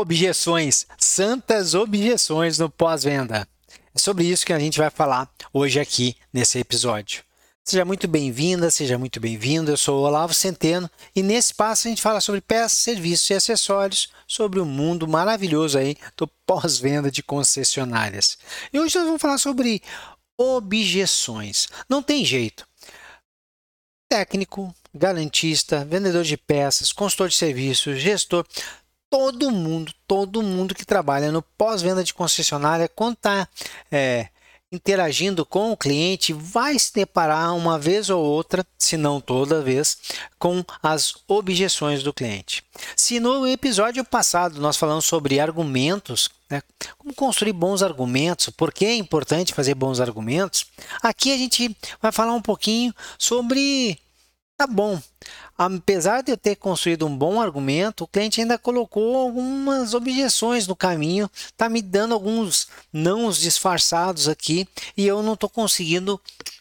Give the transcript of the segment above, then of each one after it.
objeções, santas objeções no pós-venda. É sobre isso que a gente vai falar hoje aqui nesse episódio. Seja muito bem-vinda, seja muito bem-vindo. Eu sou o Olavo Centeno e nesse espaço a gente fala sobre peças, serviços e acessórios, sobre o mundo maravilhoso aí do pós-venda de concessionárias. E hoje nós vamos falar sobre objeções. Não tem jeito. Técnico, garantista, vendedor de peças, consultor de serviços, gestor, todo mundo, todo mundo que trabalha no pós-venda de concessionária, quando está é, interagindo com o cliente, vai se deparar uma vez ou outra, se não toda vez, com as objeções do cliente. Se no episódio passado nós falamos sobre argumentos, né, como construir bons argumentos, por que é importante fazer bons argumentos, aqui a gente vai falar um pouquinho sobre Tá bom. Apesar de eu ter construído um bom argumento, o cliente ainda colocou algumas objeções no caminho, tá me dando alguns nãos disfarçados aqui e eu não estou conseguindo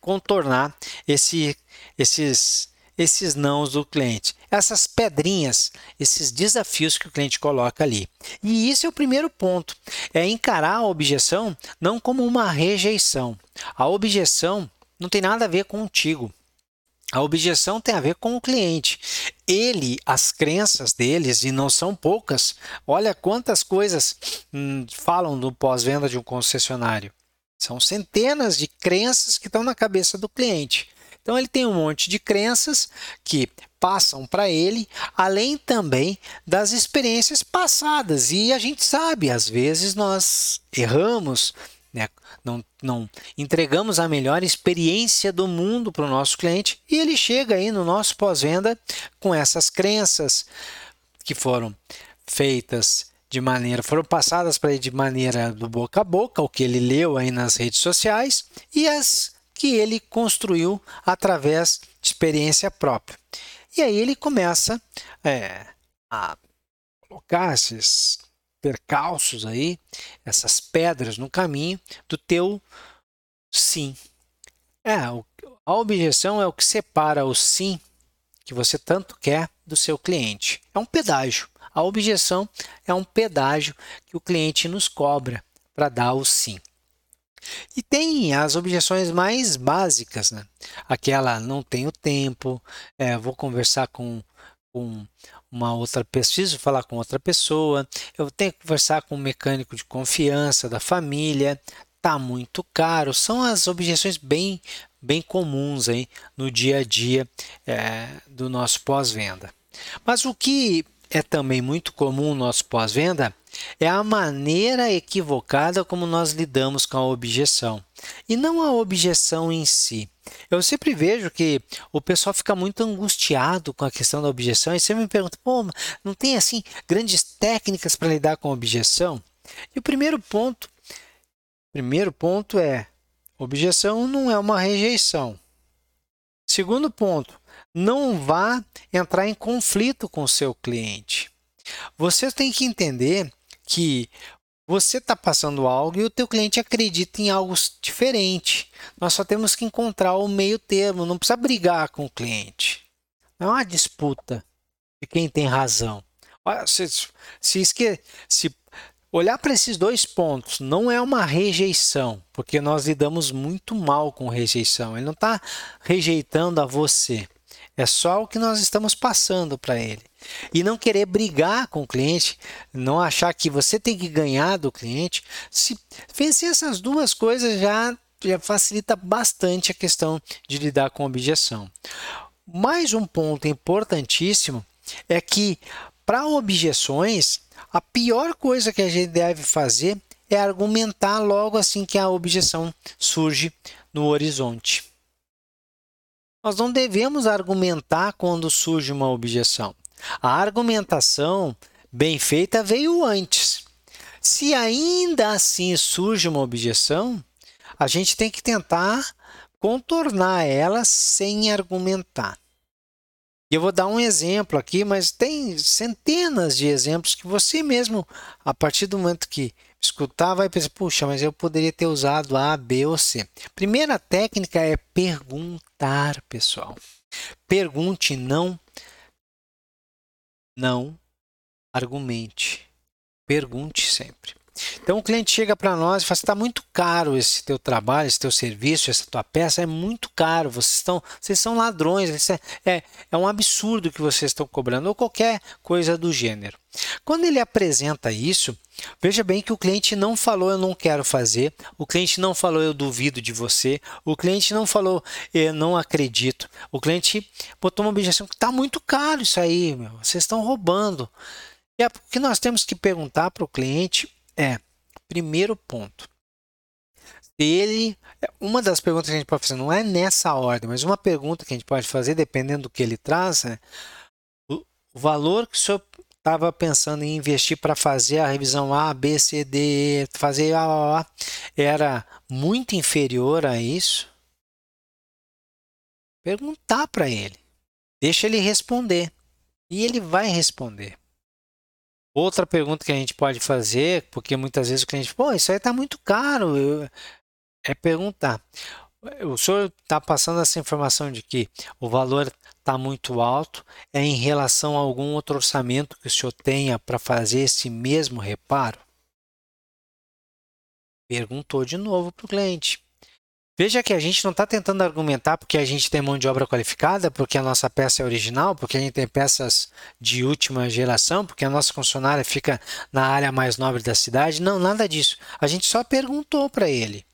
contornar esse, esses, esses nãos do cliente. Essas pedrinhas, esses desafios que o cliente coloca ali. E isso é o primeiro ponto, é encarar a objeção não como uma rejeição. A objeção não tem nada a ver contigo. A objeção tem a ver com o cliente. Ele, as crenças deles, e não são poucas, olha quantas coisas hum, falam do pós-venda de um concessionário. São centenas de crenças que estão na cabeça do cliente. Então ele tem um monte de crenças que passam para ele, além também das experiências passadas. E a gente sabe, às vezes nós erramos, né? Não, não entregamos a melhor experiência do mundo para o nosso cliente e ele chega aí no nosso pós-venda com essas crenças que foram feitas de maneira, foram passadas para ele de maneira do boca a boca, o que ele leu aí nas redes sociais e as que ele construiu através de experiência própria. E aí ele começa é, a colocar esses percalços aí, essas pedras no caminho do teu sim. É, a objeção é o que separa o sim que você tanto quer do seu cliente. É um pedágio. A objeção é um pedágio que o cliente nos cobra para dar o sim. E tem as objeções mais básicas, né? Aquela não tenho tempo, é, vou conversar com, com uma outra preciso falar com outra pessoa, eu tenho que conversar com um mecânico de confiança da família, tá muito caro. São as objeções bem bem comuns aí no dia a dia é, do nosso pós-venda. Mas o que é também muito comum no nosso pós-venda é a maneira equivocada como nós lidamos com a objeção e não a objeção em si. Eu sempre vejo que o pessoal fica muito angustiado com a questão da objeção e sempre me pergunta: pô, não tem assim grandes técnicas para lidar com a objeção? E o primeiro ponto, primeiro ponto é: objeção não é uma rejeição. Segundo ponto, não vá entrar em conflito com o seu cliente. Você tem que entender que você está passando algo e o teu cliente acredita em algo diferente. Nós só temos que encontrar o meio termo, não precisa brigar com o cliente. Não é uma disputa de quem tem razão. Se, se, esque, se olhar para esses dois pontos não é uma rejeição, porque nós lidamos muito mal com rejeição. Ele não está rejeitando a você. É só o que nós estamos passando para ele. E não querer brigar com o cliente, não achar que você tem que ganhar do cliente. Se vencer essas duas coisas já, já facilita bastante a questão de lidar com objeção. Mais um ponto importantíssimo é que para objeções, a pior coisa que a gente deve fazer é argumentar logo assim que a objeção surge no horizonte. Nós não devemos argumentar quando surge uma objeção. A argumentação bem feita veio antes. Se ainda assim surge uma objeção, a gente tem que tentar contornar ela sem argumentar. Eu vou dar um exemplo aqui, mas tem centenas de exemplos que você mesmo, a partir do momento que escutar, vai pensar: puxa, mas eu poderia ter usado A, B ou C. Primeira técnica é perguntar, pessoal. Pergunte, não, não argumente. Pergunte sempre. Então o cliente chega para nós e fala: está muito caro esse teu trabalho, esse teu serviço, essa tua peça é muito caro. Vocês estão, vocês são ladrões. É, é, é um absurdo que vocês estão cobrando ou qualquer coisa do gênero. Quando ele apresenta isso, veja bem que o cliente não falou eu não quero fazer, o cliente não falou eu duvido de você, o cliente não falou eu não acredito. O cliente botou uma objeção que está muito caro isso aí, meu. vocês estão roubando. E é o que nós temos que perguntar para o cliente é, primeiro ponto, ele, uma das perguntas que a gente pode fazer, não é nessa ordem, mas uma pergunta que a gente pode fazer, dependendo do que ele traz, é o, valor que o senhor estava pensando em investir para fazer a revisão A, B, C, D, fazer A, A, A, era muito inferior a isso? Perguntar para ele. Deixa ele responder. E ele vai responder. Outra pergunta que a gente pode fazer, porque muitas vezes o cliente, pô, isso aí está muito caro, é perguntar. O senhor está passando essa informação de que o valor está muito alto, é em relação a algum outro orçamento que o senhor tenha para fazer esse mesmo reparo? Perguntou de novo para o cliente. Veja que a gente não está tentando argumentar porque a gente tem mão de obra qualificada, porque a nossa peça é original, porque a gente tem peças de última geração, porque a nossa concessionária fica na área mais nobre da cidade. Não, nada disso. A gente só perguntou para ele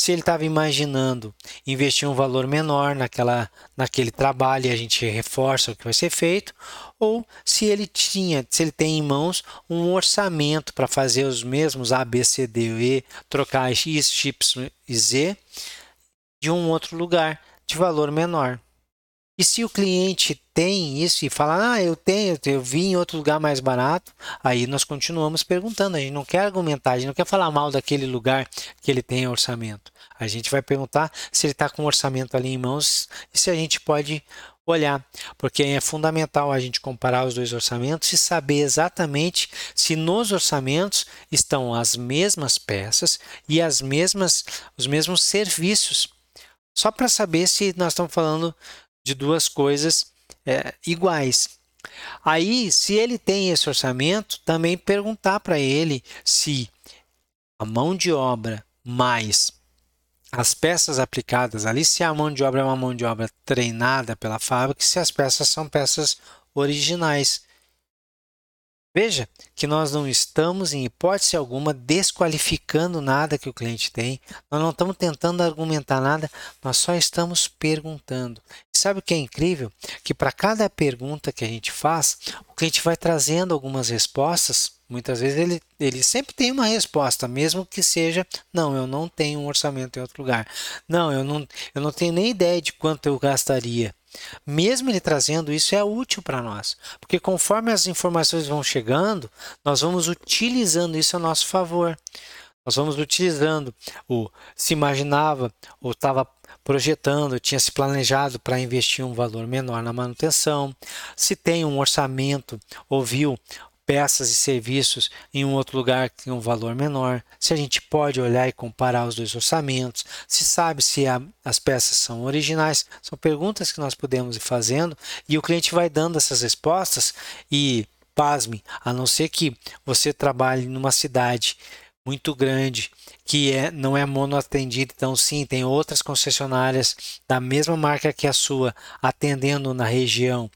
se ele estava imaginando investir um valor menor naquela, naquele trabalho e a gente reforça o que vai ser feito, ou se ele tinha, se ele tem em mãos um orçamento para fazer os mesmos A, B, C, D, E, trocar X, Y e Z de um outro lugar de valor menor. E se o cliente tem isso e fala, ah, eu tenho, eu vi em outro lugar mais barato, aí nós continuamos perguntando. A gente não quer argumentar, a gente não quer falar mal daquele lugar que ele tem orçamento. A gente vai perguntar se ele está com o orçamento ali em mãos e se a gente pode olhar, porque é fundamental a gente comparar os dois orçamentos e saber exatamente se nos orçamentos estão as mesmas peças e as mesmas os mesmos serviços. Só para saber se nós estamos falando de duas coisas é, iguais. Aí, se ele tem esse orçamento, também perguntar para ele se a mão de obra mais as peças aplicadas ali, se a mão de obra é uma mão de obra treinada pela fábrica, se as peças são peças originais. Veja que nós não estamos, em hipótese alguma, desqualificando nada que o cliente tem, nós não estamos tentando argumentar nada, nós só estamos perguntando. Sabe o que é incrível? Que para cada pergunta que a gente faz, o cliente vai trazendo algumas respostas. Muitas vezes ele, ele sempre tem uma resposta, mesmo que seja: não, eu não tenho um orçamento em outro lugar. Não, eu não, eu não tenho nem ideia de quanto eu gastaria. Mesmo ele trazendo isso é útil para nós, porque conforme as informações vão chegando, nós vamos utilizando isso a nosso favor. Nós vamos utilizando o se imaginava ou estava projetando, tinha se planejado para investir um valor menor na manutenção, se tem um orçamento, ouviu peças e serviços em um outro lugar que tem um valor menor, se a gente pode olhar e comparar os dois orçamentos, se sabe se a, as peças são originais, são perguntas que nós podemos ir fazendo e o cliente vai dando essas respostas e pasme, a não ser que você trabalhe numa cidade muito grande que é, não é monoatendido, então sim, tem outras concessionárias da mesma marca que a sua atendendo na região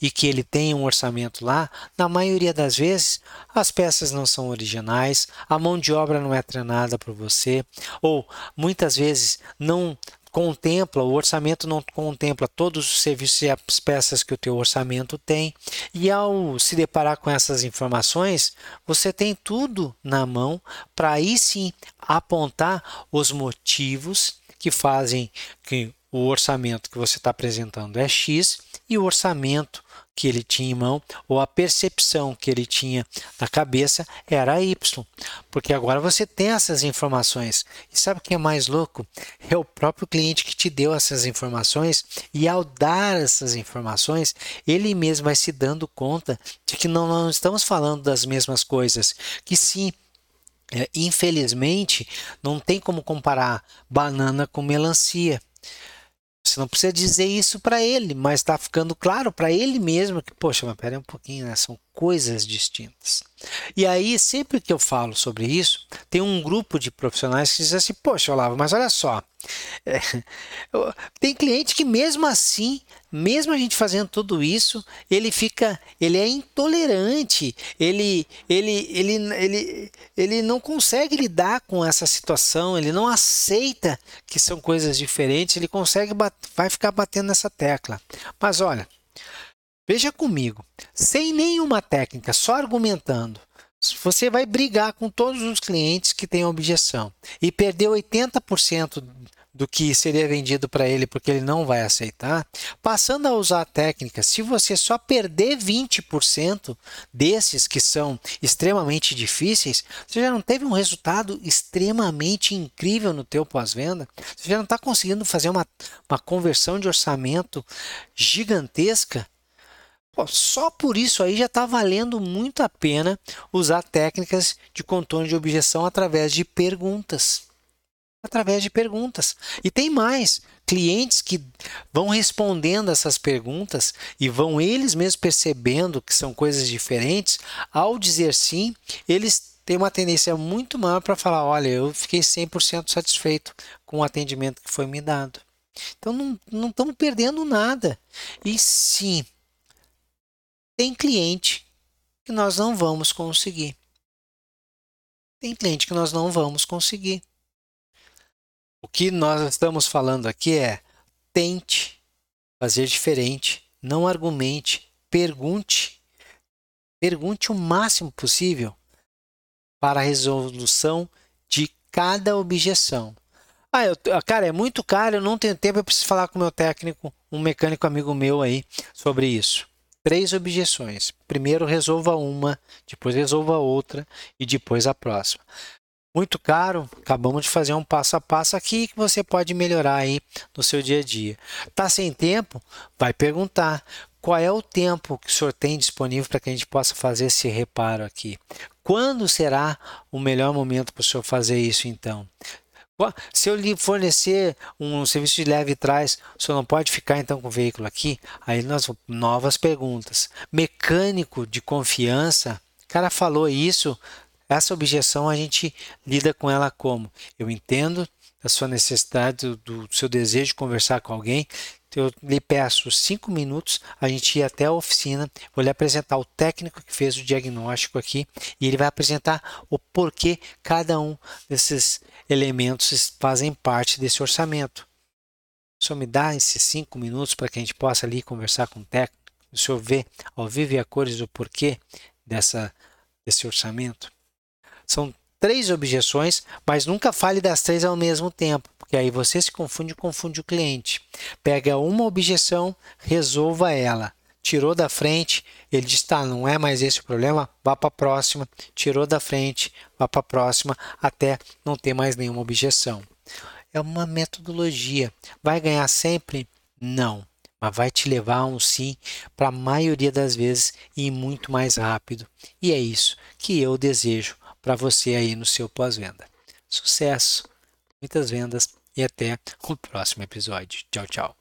e que ele tem um orçamento lá, na maioria das vezes as peças não são originais, a mão de obra não é treinada por você, ou muitas vezes não contempla, o orçamento não contempla todos os serviços e as peças que o teu orçamento tem. E ao se deparar com essas informações, você tem tudo na mão para aí sim apontar os motivos que fazem que o orçamento que você está apresentando é X e o orçamento que ele tinha em mão ou a percepção que ele tinha na cabeça era Y. Porque agora você tem essas informações. E sabe o que é mais louco? É o próprio cliente que te deu essas informações e ao dar essas informações, ele mesmo vai se dando conta de que não, não estamos falando das mesmas coisas, que sim, é, infelizmente, não tem como comparar banana com melancia. Você não precisa dizer isso para ele, mas está ficando claro para ele mesmo que, poxa, mas pera um pouquinho, né? São coisas distintas. E aí, sempre que eu falo sobre isso, tem um grupo de profissionais que diz assim: Poxa, Olavo, mas olha só, é, tem cliente que mesmo assim, mesmo a gente fazendo tudo isso, ele fica, ele é intolerante, ele, ele, ele, ele, ele não consegue lidar com essa situação, ele não aceita que são coisas diferentes, ele consegue, vai ficar batendo nessa tecla. Mas olha, Veja comigo, sem nenhuma técnica, só argumentando, você vai brigar com todos os clientes que têm objeção. E perder 80% do que seria vendido para ele porque ele não vai aceitar, passando a usar a técnica, se você só perder 20% desses que são extremamente difíceis, você já não teve um resultado extremamente incrível no teu pós-venda, você já não está conseguindo fazer uma, uma conversão de orçamento gigantesca, Pô, só por isso aí já está valendo muito a pena usar técnicas de contorno de objeção através de perguntas. Através de perguntas. E tem mais: clientes que vão respondendo essas perguntas e vão eles mesmos percebendo que são coisas diferentes, ao dizer sim, eles têm uma tendência muito maior para falar: olha, eu fiquei 100% satisfeito com o atendimento que foi me dado. Então não, estamos perdendo nada. E sim, tem cliente que nós não vamos conseguir. Tem cliente que nós não vamos conseguir. O que nós estamos falando aqui é tente fazer diferente, não argumente, pergunte. Pergunte o máximo possível para a resolução de cada objeção. Ah, eu, cara, é muito caro, eu não tenho tempo, eu preciso falar com o meu técnico, um mecânico amigo meu aí, sobre isso três objeções. Primeiro resolva uma, depois resolva outra e depois a próxima. Muito caro, acabamos de fazer um passo a passo aqui que você pode melhorar aí no seu dia a dia. Tá sem tempo? Vai perguntar qual é o tempo que o senhor tem disponível para que a gente possa fazer esse reparo aqui. Quando será o melhor momento para o senhor fazer isso então? Se eu lhe fornecer um serviço de leve trás, o senhor não pode ficar então com o veículo aqui? Aí nós novas perguntas. Mecânico de confiança, cara falou isso, essa objeção a gente lida com ela como? Eu entendo a sua necessidade, do, do seu desejo de conversar com alguém, eu lhe peço cinco minutos, a gente ir até a oficina, vou lhe apresentar o técnico que fez o diagnóstico aqui e ele vai apresentar o porquê cada um desses elementos fazem parte desse orçamento. Senhor me dá esses cinco minutos para que a gente possa ali conversar com o técnico, o senhor vê ao vivo e a cores o porquê dessa, desse orçamento. São três objeções, mas nunca fale das três ao mesmo tempo, porque aí você se confunde e confunde o cliente. Pega uma objeção, resolva ela. Tirou da frente, ele diz: tá, não é mais esse o problema, vá para a próxima. Tirou da frente, vá para a próxima, até não ter mais nenhuma objeção. É uma metodologia. Vai ganhar sempre? Não mas vai te levar a um sim para a maioria das vezes e muito mais rápido. E é isso que eu desejo para você aí no seu pós-venda. Sucesso, muitas vendas e até o próximo episódio. Tchau, tchau.